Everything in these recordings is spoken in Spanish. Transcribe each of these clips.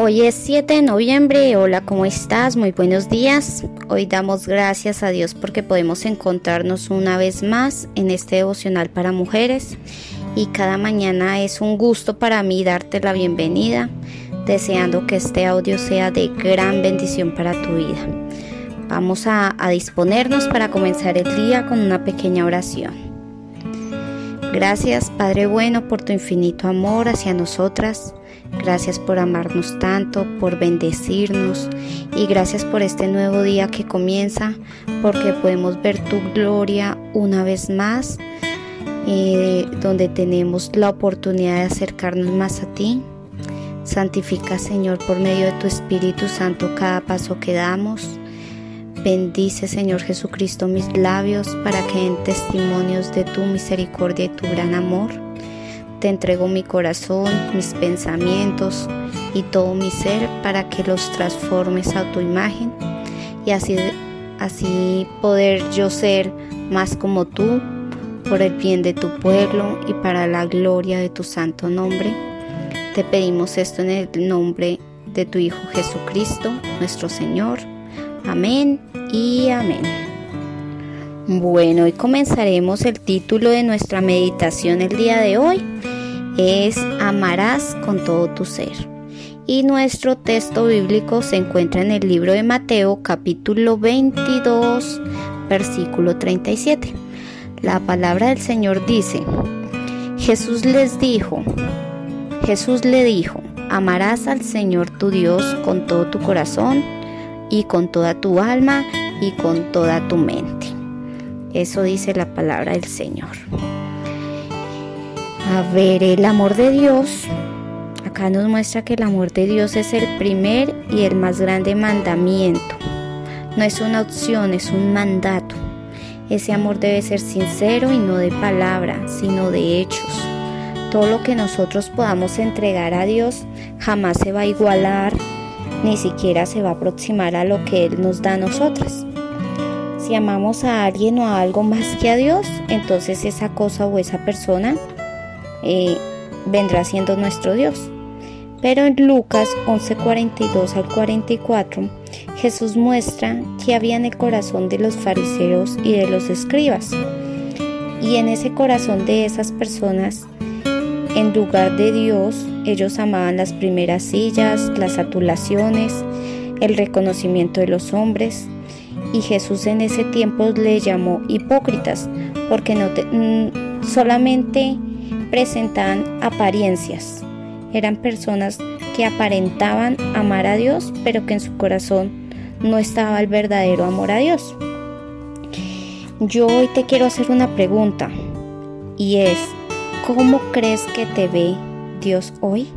Hoy es 7 de noviembre, hola, ¿cómo estás? Muy buenos días. Hoy damos gracias a Dios porque podemos encontrarnos una vez más en este devocional para mujeres y cada mañana es un gusto para mí darte la bienvenida, deseando que este audio sea de gran bendición para tu vida. Vamos a, a disponernos para comenzar el día con una pequeña oración. Gracias Padre bueno por tu infinito amor hacia nosotras. Gracias por amarnos tanto, por bendecirnos y gracias por este nuevo día que comienza, porque podemos ver tu gloria una vez más, eh, donde tenemos la oportunidad de acercarnos más a ti. Santifica, Señor, por medio de tu Espíritu Santo cada paso que damos. Bendice, Señor Jesucristo, mis labios para que den testimonios de tu misericordia y tu gran amor. Te entrego mi corazón, mis pensamientos y todo mi ser para que los transformes a tu imagen y así, así poder yo ser más como tú por el bien de tu pueblo y para la gloria de tu santo nombre. Te pedimos esto en el nombre de tu Hijo Jesucristo, nuestro Señor. Amén y amén. Bueno, hoy comenzaremos el título de nuestra meditación el día de hoy es amarás con todo tu ser. Y nuestro texto bíblico se encuentra en el libro de Mateo capítulo 22 versículo 37. La palabra del Señor dice, Jesús les dijo, Jesús le dijo, amarás al Señor tu Dios con todo tu corazón y con toda tu alma y con toda tu mente. Eso dice la palabra del Señor. A ver, el amor de Dios, acá nos muestra que el amor de Dios es el primer y el más grande mandamiento. No es una opción, es un mandato. Ese amor debe ser sincero y no de palabra, sino de hechos. Todo lo que nosotros podamos entregar a Dios jamás se va a igualar, ni siquiera se va a aproximar a lo que Él nos da a nosotras. Si amamos a alguien o a algo más que a Dios, entonces esa cosa o esa persona eh, vendrá siendo nuestro Dios. Pero en Lucas 11:42 al 44, Jesús muestra que había en el corazón de los fariseos y de los escribas. Y en ese corazón de esas personas, en lugar de Dios, ellos amaban las primeras sillas, las atulaciones, el reconocimiento de los hombres. Y Jesús en ese tiempo le llamó hipócritas, porque no mm, solamente presentaban apariencias. Eran personas que aparentaban amar a Dios, pero que en su corazón no estaba el verdadero amor a Dios. Yo hoy te quiero hacer una pregunta y es, ¿cómo crees que te ve Dios hoy?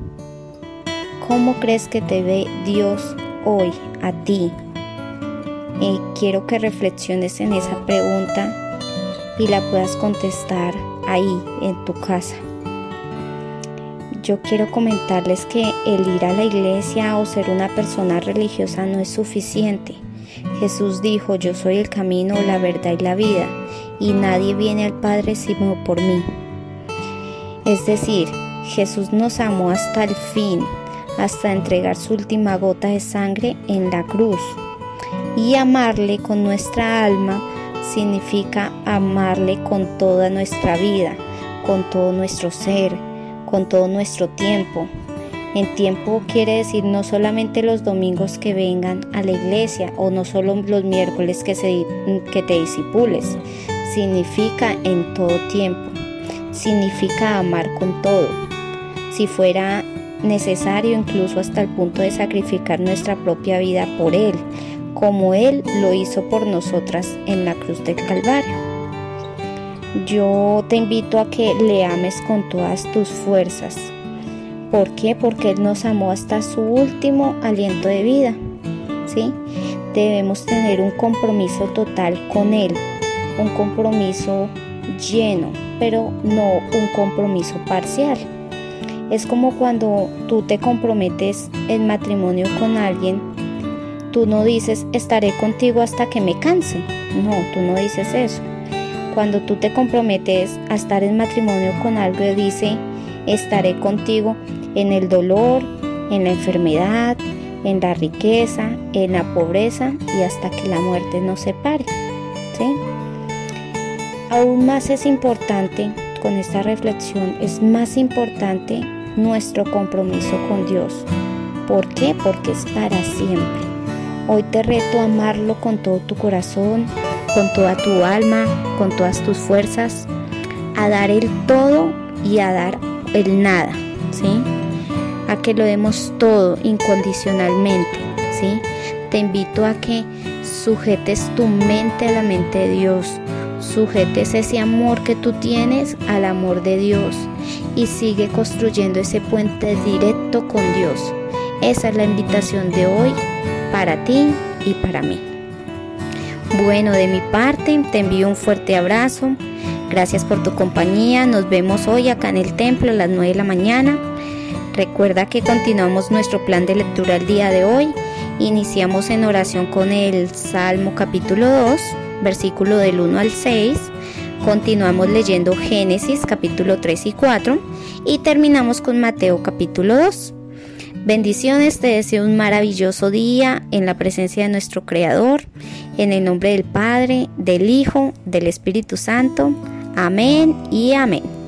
¿Cómo crees que te ve Dios hoy a ti? Eh, quiero que reflexiones en esa pregunta y la puedas contestar ahí en tu casa. Yo quiero comentarles que el ir a la iglesia o ser una persona religiosa no es suficiente. Jesús dijo, yo soy el camino, la verdad y la vida, y nadie viene al Padre sino por mí. Es decir, Jesús nos amó hasta el fin, hasta entregar su última gota de sangre en la cruz. Y amarle con nuestra alma significa amarle con toda nuestra vida, con todo nuestro ser, con todo nuestro tiempo. En tiempo quiere decir no solamente los domingos que vengan a la iglesia o no solo los miércoles que, se, que te disipules. Significa en todo tiempo. Significa amar con todo. Si fuera necesario incluso hasta el punto de sacrificar nuestra propia vida por Él, como Él lo hizo por nosotras en la cruz del Calvario. Yo te invito a que le ames con todas tus fuerzas. ¿Por qué? Porque Él nos amó hasta su último aliento de vida. ¿sí? Debemos tener un compromiso total con Él, un compromiso lleno, pero no un compromiso parcial. Es como cuando tú te comprometes en matrimonio con alguien Tú no dices estaré contigo hasta que me canse. No, tú no dices eso. Cuando tú te comprometes a estar en matrimonio con algo, dice estaré contigo en el dolor, en la enfermedad, en la riqueza, en la pobreza y hasta que la muerte nos separe. ¿sí? Aún más es importante, con esta reflexión, es más importante nuestro compromiso con Dios. ¿Por qué? Porque es para siempre. Hoy te reto a amarlo con todo tu corazón, con toda tu alma, con todas tus fuerzas, a dar el todo y a dar el nada, ¿sí? A que lo demos todo incondicionalmente, ¿sí? Te invito a que sujetes tu mente a la mente de Dios, sujetes ese amor que tú tienes al amor de Dios y sigue construyendo ese puente directo con Dios. Esa es la invitación de hoy para ti y para mí. Bueno, de mi parte te envío un fuerte abrazo. Gracias por tu compañía. Nos vemos hoy acá en el templo a las 9 de la mañana. Recuerda que continuamos nuestro plan de lectura el día de hoy. Iniciamos en oración con el Salmo capítulo 2, versículo del 1 al 6. Continuamos leyendo Génesis capítulo 3 y 4 y terminamos con Mateo capítulo 2. Bendiciones, te deseo un maravilloso día en la presencia de nuestro Creador, en el nombre del Padre, del Hijo, del Espíritu Santo. Amén y amén.